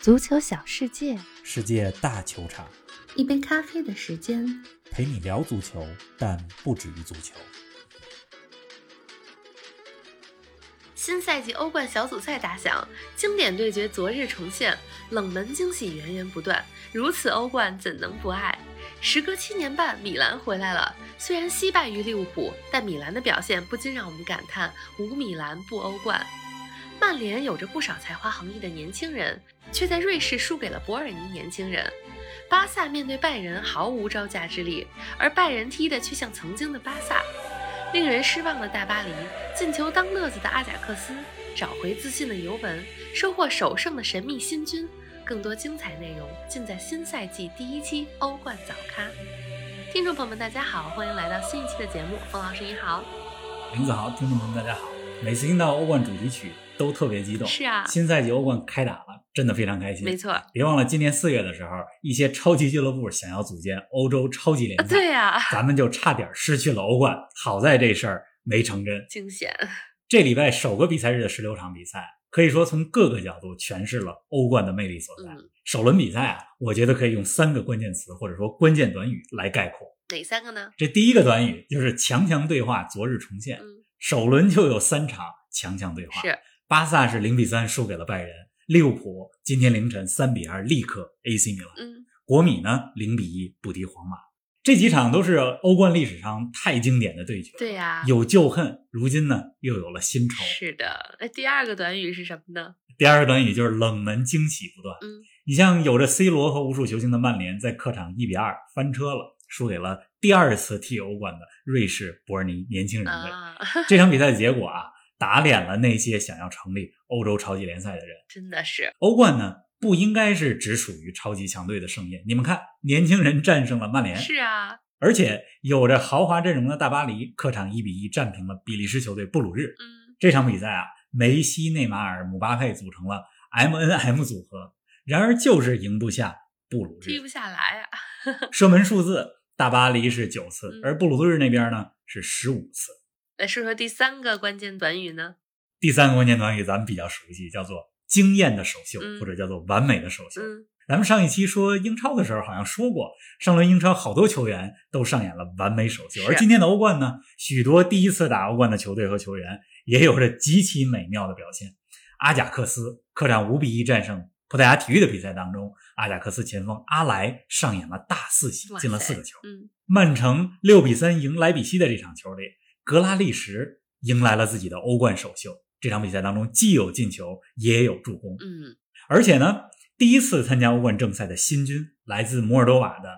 足球小世界，世界大球场，一杯咖啡的时间。陪你聊足球，但不止于足球。新赛季欧冠小组赛打响，经典对决昨日重现，冷门惊喜源源不断。如此欧冠怎能不爱？时隔七年半，米兰回来了。虽然惜败于利物浦，但米兰的表现不禁让我们感叹：无米兰不欧冠。曼联有着不少才华横溢的年轻人，却在瑞士输给了伯尔尼年轻人。巴萨面对拜仁毫无招架之力，而拜仁踢的却像曾经的巴萨。令人失望的大巴黎，进球当乐子的阿贾克斯，找回自信的尤文，收获首胜的神秘新军。更多精彩内容尽在新赛季第一期欧冠早咖。听众朋友们，大家好，欢迎来到新一期的节目。冯老师你好，林子豪，听众朋友们大家好。每次听到欧冠主题曲都特别激动。是啊，新赛季欧冠开打了，真的非常开心。没错，别忘了今年四月的时候，一些超级俱乐部想要组建欧洲超级联赛，对呀，咱们就差点失去了欧冠。好在这事儿没成真，惊险。这礼拜首个比赛日的十六场比赛，可以说从各个角度诠释了欧冠的魅力所在。首轮比赛啊，我觉得可以用三个关键词或者说关键短语来概括。哪三个呢？这第一个短语就是强强对话，昨日重现。首轮就有三场强强对话，是巴萨是零比三输给了拜仁，利物浦今天凌晨三比二力克 AC 米兰，嗯，国米呢零比一不敌皇马。这几场都是欧冠历史上太经典的对决，对呀，有旧恨，如今呢又有了新仇。是的，那第二个短语是什么呢？第二个短语就是冷门惊喜不断。嗯，你像有着 C 罗和无数球星的曼联，在客场一比二翻车了，输给了第二次踢欧冠的瑞士伯尔尼年轻人队。这场比赛的结果啊，打脸了那些想要成立欧洲超级联赛的人。真的是，欧冠呢？不应该是只属于超级强队的盛宴。你们看，年轻人战胜了曼联，是啊，而且有着豪华阵容的大巴黎，客场一比一战平了比利时球队布鲁日。嗯，这场比赛啊，梅西、内马尔、姆巴佩组成了 M N M 组合，然而就是赢不下布鲁日，踢不下来啊。射门数字，大巴黎是九次，而布鲁日那边呢是十五次。来说说第三个关键短语呢？第三个关键短语咱们比较熟悉，叫做。惊艳的首秀，或者叫做完美的首秀。咱们上一期说英超的时候，好像说过，上轮英超好多球员都上演了完美首秀。而今天的欧冠呢，许多第一次打欧冠的球队和球员也有着极其美妙的表现。阿贾克斯客场五比一战胜葡萄牙体育的比赛当中，阿贾克斯前锋阿莱上演了大四喜，进了四个球。曼城六比三赢莱比锡的这场球里，格拉利什迎来了自己的欧冠首秀。这场比赛当中既有进球也有助攻，嗯，而且呢，第一次参加欧冠正赛的新军来自摩尔多瓦的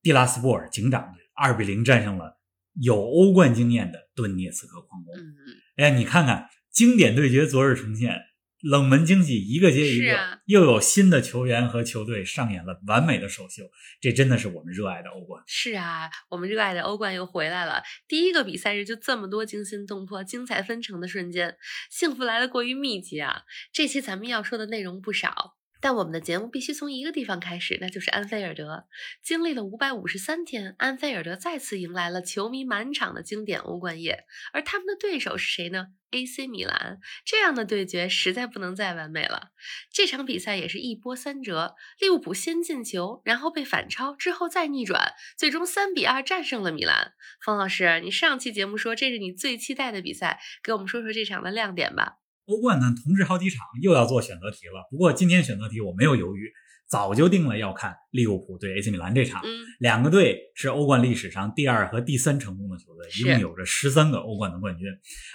蒂拉斯波尔警长队，二比零战胜了有欧冠经验的顿涅茨克矿工。嗯，哎，你看看经典对决昨日重现。冷门惊喜一个接一个，又有新的球员和球队上演了完美的首秀，这真的是我们热爱的欧冠。是啊，我们热爱的欧冠又回来了。第一个比赛日就这么多惊心动魄、精彩纷呈的瞬间，幸福来的过于密集啊！这期咱们要说的内容不少。但我们的节目必须从一个地方开始，那就是安菲尔德。经历了五百五十三天，安菲尔德再次迎来了球迷满场的经典欧冠夜。而他们的对手是谁呢？AC 米兰。这样的对决实在不能再完美了。这场比赛也是一波三折，利物浦先进球，然后被反超，之后再逆转，最终三比二战胜了米兰。方老师，你上期节目说这是你最期待的比赛，给我们说说这场的亮点吧。欧冠呢，同时好几场，又要做选择题了。不过今天选择题我没有犹豫，早就定了要看利物浦对 AC 米兰这场。嗯，两个队是欧冠历史上第二和第三成功的球队，一共有着十三个欧冠的冠军，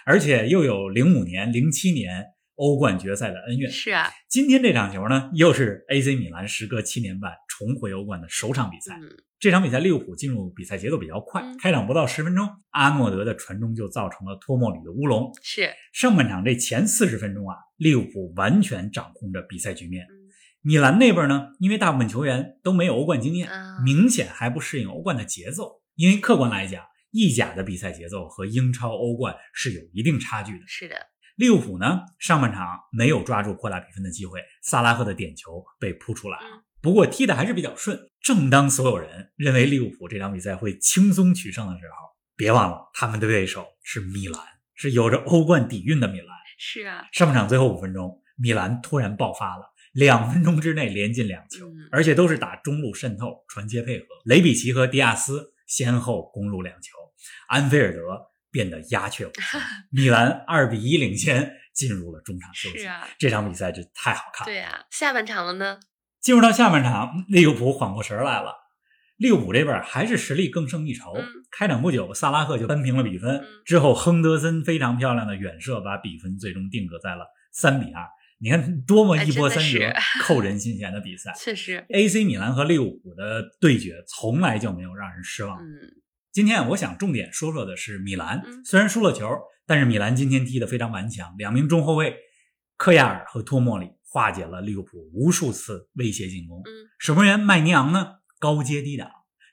而且又有零五年、零七年欧冠决赛的恩怨。是啊，今天这场球呢，又是 AC 米兰时隔七年半重回欧冠的首场比赛。这场比赛利物浦进入比赛节奏比较快，开场不到十分钟，阿诺德的传中就造成了托莫里的乌龙。是上半场这前四十分钟啊，利物浦完全掌控着比赛局面。米兰那边呢，因为大部分球员都没有欧冠经验，明显还不适应欧冠的节奏。因为客观来讲，意甲的比赛节奏和英超、欧冠是有一定差距的。是的，利物浦呢，上半场没有抓住扩大比分的机会，萨拉赫的点球被扑出来了。不过踢的还是比较顺。正当所有人认为利物浦这场比赛会轻松取胜的时候，别忘了他们的对手是米兰，是有着欧冠底蕴的米兰。是啊，上半场最后五分钟，米兰突然爆发了，两分钟之内连进两球，而且都是打中路渗透、传接配合。雷比奇和迪亚斯先后攻入两球，安菲尔德变得鸦雀无声。米兰二比一领先，进入了中场休息。是啊，这场比赛就太好看了。对呀，下半场了呢？进入到下半场，利物浦缓过神来了。利物浦这边还是实力更胜一筹。开场不久，萨拉赫就扳平了比分。之后，亨德森非常漂亮的远射把比分最终定格在了三比二。你看，多么一波三折、扣人心弦的比赛！确实，AC 米兰和利物浦的对决从来就没有让人失望。嗯，今天我想重点说说的是米兰。虽然输了球，但是米兰今天踢得非常顽强。两名中后卫科亚尔和托莫里化解了利物浦无数次威胁进攻。嗯，守门员麦尼昂呢？高阶低挡。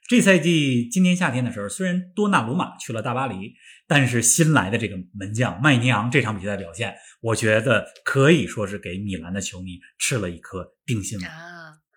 这赛季今年夏天的时候，虽然多纳鲁马去了大巴黎，但是新来的这个门将麦尼昂这场比赛表现，我觉得可以说是给米兰的球迷吃了一颗定心丸。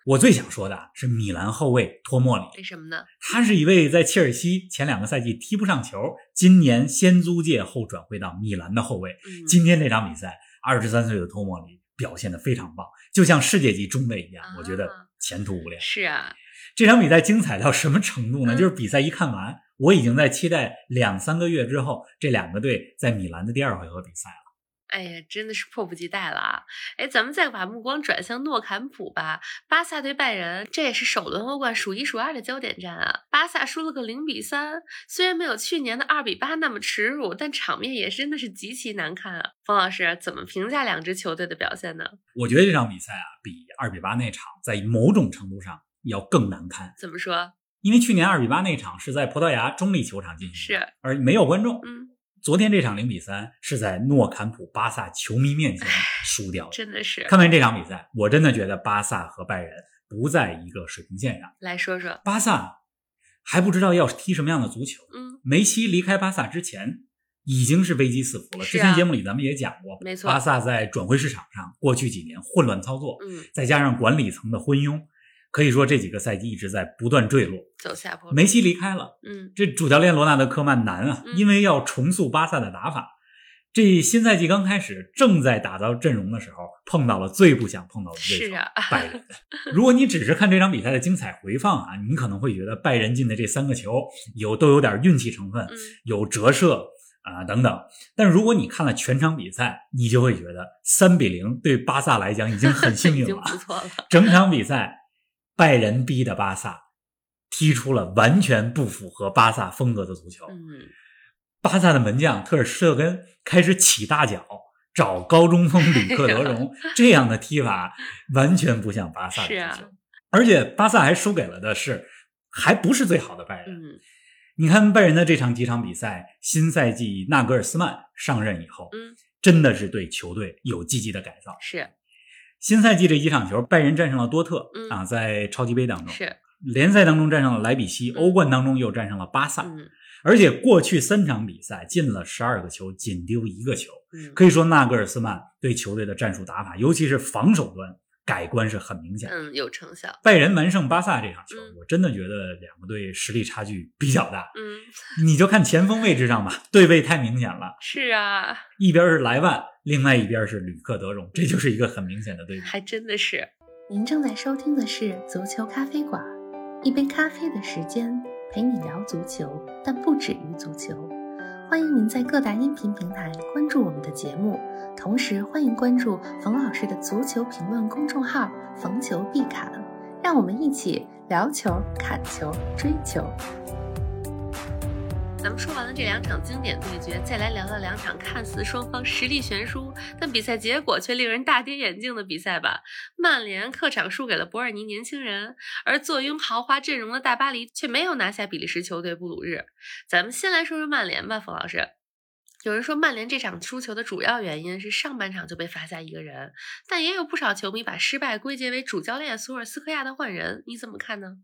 我最想说的是米兰后卫托莫里，为什么呢？他是一位在切尔西前两个赛季踢不上球，今年先租借后转会到米兰的后卫。今天这场比赛，二十三岁的托莫里表现的非常棒，就像世界级中卫一样，我觉得前途无量。是啊。这场比赛精彩到什么程度呢？就是比赛一看完，我已经在期待两三个月之后这两个队在米兰的第二回合比赛了。哎呀，真的是迫不及待了啊！哎，咱们再把目光转向诺坎普吧。巴萨对拜仁，这也是首轮欧冠数一数二的焦点战啊。巴萨输了个零比三，虽然没有去年的二比八那么耻辱，但场面也真的是极其难看啊。冯老师怎么评价两支球队的表现呢？我觉得这场比赛啊，比二比八那场在某种程度上。要更难看，怎么说？因为去年二比八那场是在葡萄牙中立球场进行，是而没有观众。嗯，昨天这场零比三是在诺坎普巴萨球迷面前输掉的，真的是。看完这场比赛，我真的觉得巴萨和拜仁不在一个水平线上。来说说，巴萨还不知道要踢什么样的足球。嗯，梅西离开巴萨之前已经是危机四伏了。之前节目里咱们也讲过，没错，巴萨在转会市场上过去几年混乱操作，嗯，再加上管理层的昏庸。可以说这几个赛季一直在不断坠落，走下坡。梅西离开了，嗯，这主教练罗纳德科曼难啊，因为要重塑巴萨的打法。这新赛季刚开始，正在打造阵容的时候，碰到了最不想碰到的对手拜仁。如果你只是看这场比赛的精彩回放啊，你可能会觉得拜仁进的这三个球有都有点运气成分，有折射啊等等。但如果你看了全场比赛，你就会觉得三比零对巴萨来讲已经很幸运 了，不错了。整场比赛。拜仁逼的巴萨踢出了完全不符合巴萨风格的足球。嗯，巴萨的门将特尔施特根开始起大脚找高中锋吕克德容，这样的踢法完全不像巴萨的足球。而且巴萨还输给了的是还不是最好的拜仁。嗯，你看拜仁的这场几场比赛，新赛季纳格尔斯曼上任以后，嗯，真的是对球队有积极的改造。是。新赛季这几场球，拜仁战胜了多特，嗯。啊，在超级杯当中是。联赛当中战胜了莱比锡，欧冠当中又战胜了巴萨，嗯，而且过去三场比赛进了十二个球，仅丢一个球，嗯，可以说纳格尔斯曼对球队的战术打法，尤其是防守端。改观是很明显，嗯，有成效。拜仁完胜巴萨这场球，我真的觉得两个队实力差距比较大。嗯，你就看前锋位置上吧，对位太明显了。是啊，一边是莱万，另外一边是吕克德容，这就是一个很明显的对比。还真的是。您正在收听的是足球咖啡馆，一杯咖啡的时间陪你聊足球，但不止于足球。欢迎您在各大音频平台关注我们的节目，同时欢迎关注冯老师的足球评论公众号“逢球必侃”，让我们一起聊球、砍球、追球。咱们说完了这两场经典对决，再来聊聊两场看似双方实力悬殊，但比赛结果却令人大跌眼镜的比赛吧。曼联客场输给了伯尔尼年轻人，而坐拥豪华阵容的大巴黎却没有拿下比利时球队布鲁日。咱们先来说说曼联吧，冯老师。有人说曼联这场输球的主要原因是上半场就被罚下一个人，但也有不少球迷把失败归结为主教练索尔斯克亚的换人，你怎么看呢？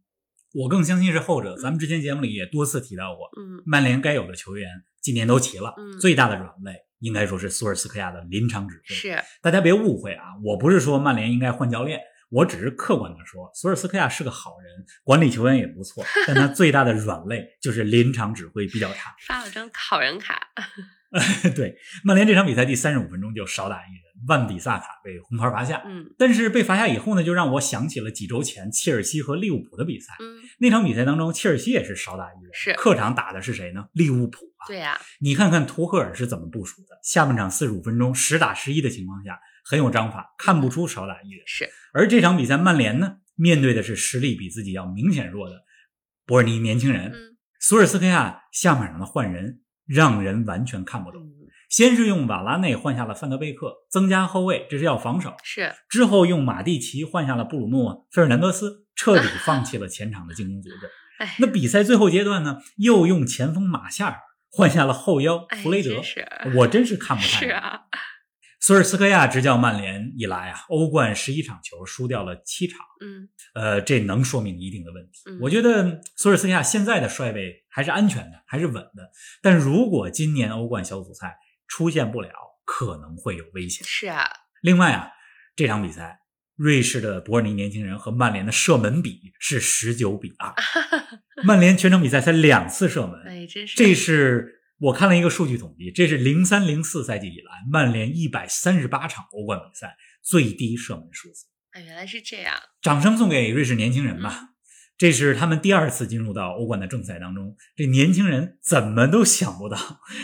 我更相信是后者。咱们之前节目里也多次提到过，嗯，曼联该有的球员今年都齐了，嗯，最大的软肋应该说是索尔斯克亚的临场指挥。是，大家别误会啊，我不是说曼联应该换教练，我只是客观的说，索尔斯克亚是个好人，管理球员也不错，但他最大的软肋就是临场指挥比较差。发了张好人卡。对，曼联这场比赛第三十五分钟就少打一人，万比萨卡被红牌罚下。嗯，但是被罚下以后呢，就让我想起了几周前切尔西和利物浦的比赛。嗯，那场比赛当中，切尔西也是少打一人，是客场打的是谁呢？利物浦啊。对呀，你看看图赫尔是怎么部署的？下半场四十五分钟，十打十一的情况下，很有章法，看不出少打一人。是。而这场比赛，曼联呢，面对的是实力比自己要明显弱的博尔尼年轻人。嗯，索尔斯克亚下半场的换人让人完全看不懂。嗯先是用瓦拉内换下了范德贝克，增加后卫，这是要防守。是，之后用马蒂奇换下了布鲁诺·费尔南德斯，彻底放弃了前场的进攻组织。哎，那比赛最后阶段呢，又用前锋马夏尔换下了后腰弗雷德，哎、我真是看不太是啊。索尔斯克亚执教曼联以来啊，欧冠十一场球输掉了七场，嗯，呃，这能说明一定的问题。嗯、我觉得索尔斯克亚现在的帅位还是安全的，还是稳的。但如果今年欧冠小组赛出现不了，可能会有危险。是啊。另外啊，这场比赛，瑞士的伯尔尼年轻人和曼联的射门比是十九比二，曼联全场比赛才两次射门，哎，真是。这是我看了一个数据统计，这是零三零四赛季以来曼联一百三十八场欧冠比赛最低射门数字。哎，原来是这样。掌声送给瑞士年轻人吧。嗯这是他们第二次进入到欧冠的正赛当中，这年轻人怎么都想不到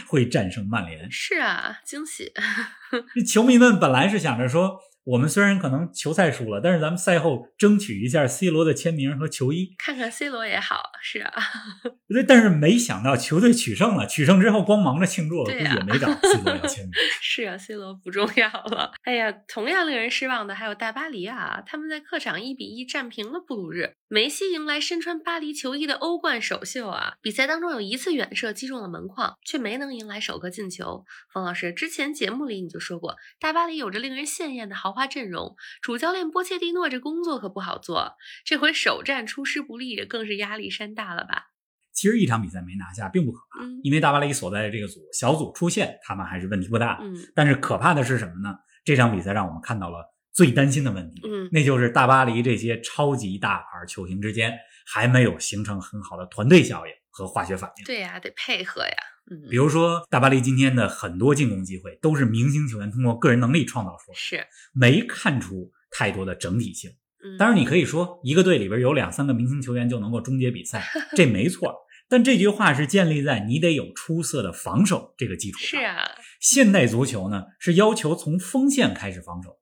会战胜曼联。是啊，惊喜！这球迷们本来是想着说，我们虽然可能球赛输了，但是咱们赛后争取一下 C 罗的签名和球衣，看看 C 罗也好。是啊，对，但是没想到球队取胜了，取胜之后光忙着庆祝了，估计也没找 C 罗要签名。是啊，C 罗不重要了。哎呀，同样令人失望的还有大巴黎啊，他们在客场一比一战平了布鲁日。梅西迎来身穿巴黎球衣的欧冠首秀啊！比赛当中有一次远射击中了门框，却没能迎来首个进球。冯老师之前节目里你就说过，大巴黎有着令人羡艳的豪华阵容，主教练波切蒂诺这工作可不好做。这回首战出师不利，更是压力山大了吧？其实一场比赛没拿下并不可怕，嗯、因为大巴黎所在的这个组小组出线，他们还是问题不大。嗯，但是可怕的是什么呢？这场比赛让我们看到了最担心的问题，嗯，那就是大巴黎这些超级大牌球星之间还没有形成很好的团队效应和化学反应。对呀，得配合呀。嗯，比如说大巴黎今天的很多进攻机会都是明星球员通过个人能力创造出来，是没看出太多的整体性。嗯，当然，你可以说一个队里边有两三个明星球员就能够终结比赛，这没错。但这句话是建立在你得有出色的防守这个基础上。是啊，现代足球呢是要求从锋线开始防守的。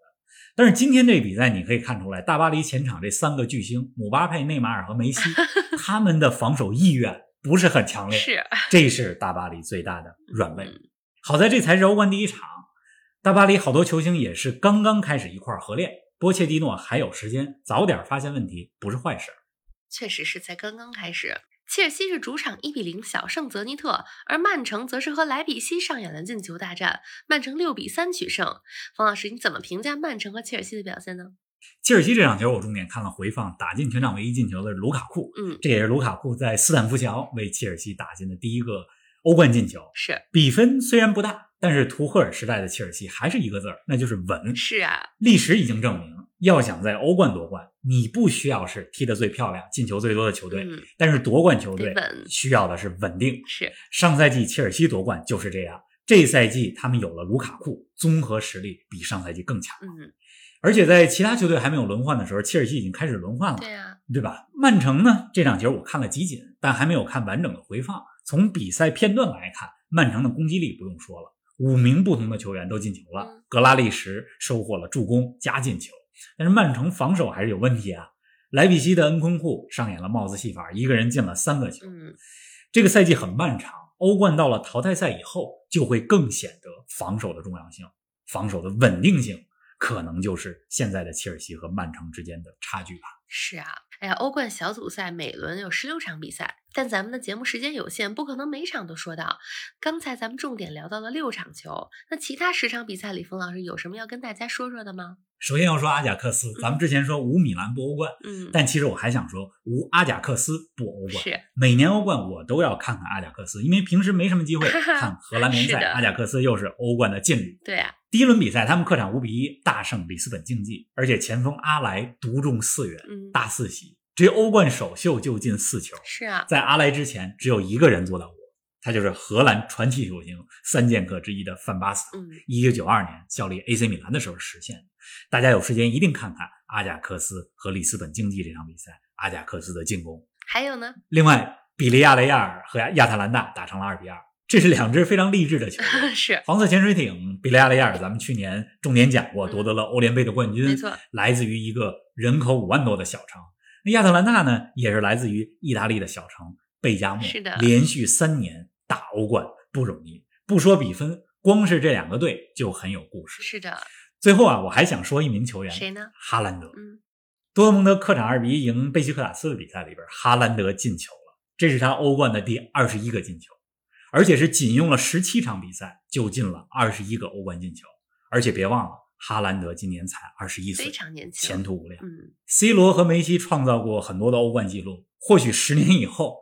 但是今天这比赛你可以看出来，大巴黎前场这三个巨星姆巴佩、内马尔和梅西，他们的防守意愿不是很强烈。是，这是大巴黎最大的软肋。嗯、好在这才是欧冠第一场，大巴黎好多球星也是刚刚开始一块儿合练。波切蒂诺还有时间，早点发现问题不是坏事。确实是才刚刚开始。切尔西是主场一比零小胜泽尼特，而曼城则是和莱比锡上演了进球大战，曼城六比三取胜。冯老师，你怎么评价曼城和切尔西的表现呢？切尔西这场球我重点看了回放，打进全场唯一进球的是卢卡库，嗯，这也是卢卡库在斯坦福桥为切尔西打进的第一个欧冠进球。是，比分虽然不大，但是图赫尔时代的切尔西还是一个字儿，那就是稳。是啊，历史已经证明，要想在欧冠夺冠，你不需要是踢得最漂亮、进球最多的球队，嗯、但是夺冠球队需要的是稳定。是，上赛季切尔西夺冠就是这样，这赛季他们有了卢卡库，综合实力比上赛季更强。嗯，而且在其他球队还没有轮换的时候，切尔西已经开始轮换了，对呀、对吧？曼城呢，这场球我看了集锦，但还没有看完整的回放。从比赛片段来看，曼城的攻击力不用说了，五名不同的球员都进球了，嗯格拉利什收获了助攻加进球。但是曼城防守还是有问题啊！莱比锡的恩昆库上演了帽子戏法，一个人进了三个球。嗯，这个赛季很漫长，欧冠到了淘汰赛以后，就会更显得防守的重要性，防守的稳定性，可能就是现在的切尔西和曼城之间的差距吧。是啊，哎呀，欧冠小组赛每轮有十六场比赛，但咱们的节目时间有限，不可能每场都说到。刚才咱们重点聊到了六场球，那其他十场比赛里，冯老师有什么要跟大家说说的吗？首先要说阿贾克斯，咱们之前说无米兰不欧冠，嗯，但其实我还想说无阿贾克斯不欧冠。是每年欧冠我都要看看阿贾克斯，因为平时没什么机会 看荷兰联赛，阿贾克斯又是欧冠的劲旅。对啊，第一轮比赛他们客场五比一大胜里斯本竞技，而且前锋阿莱独中四元，嗯，大四喜，这欧冠首秀就进四球。是啊，在阿莱之前，只有一个人做到过，他就是荷兰传奇球星三剑客之一的范巴斯塔。一九九二年效力 AC 米兰的时候实现的。大家有时间一定看看阿贾克斯和里斯本竞技这场比赛，阿贾克斯的进攻。还有呢？另外，比利亚雷亚尔和亚特兰大打成了二比二。这是两支非常励志的球队。是黄色潜水艇比利亚雷亚尔，咱们去年重点讲过，夺得了欧联杯的冠军。没错，来自于一个人口五万多的小城。那亚特兰大呢，也是来自于意大利的小城贝加莫。是的，连续三年打欧冠不容易。不说比分，光是这两个队就很有故事。是的。最后啊，我还想说一名球员，谁呢？哈兰德。嗯，多特蒙德客场二比一赢贝西克塔斯的比赛里边，哈兰德进球了，这是他欧冠的第二十一个进球。而且是仅用了十七场比赛就进了二十一个欧冠进球，而且别忘了，哈兰德今年才二十一岁，非常年轻，前途无量。嗯，C 罗和梅西创造过很多的欧冠纪录，或许十年以后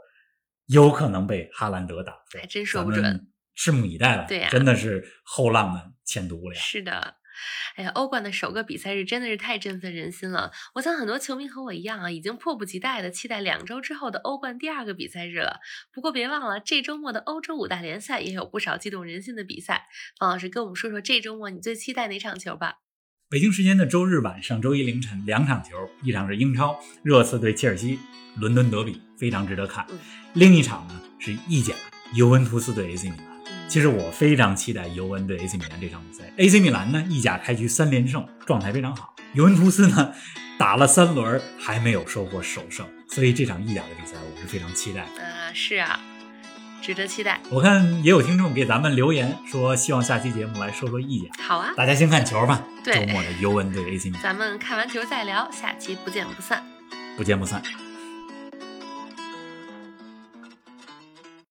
有可能被哈兰德打破，还真说不准，拭目以待吧。对呀，真的是后浪们前途无量。是的。哎呀，欧冠的首个比赛日真的是太振奋人心了！我想很多球迷和我一样啊，已经迫不及待的期待两周之后的欧冠第二个比赛日了。不过别忘了，这周末的欧洲五大联赛也有不少激动人心的比赛。方老师跟我们说说这周末你最期待哪场球吧？北京时间的周日晚上、周一凌晨两场球，一场是英超热刺对切尔西，伦敦德比非常值得看；另一场呢是意甲尤文图斯对 AC 米兰。其实我非常期待尤文对 AC 米兰这场比赛。AC 米兰呢，意甲开局三连胜，状态非常好。尤文图斯呢，打了三轮还没有收获首胜，所以这场意甲的比赛我是非常期待。啊，是啊，值得期待。我看也有听众给咱们留言说，希望下期节目来说说意见。好啊，大家先看球吧。对，周末的尤文对 AC 米兰，咱们看完球再聊。下期不见不散。不见不散。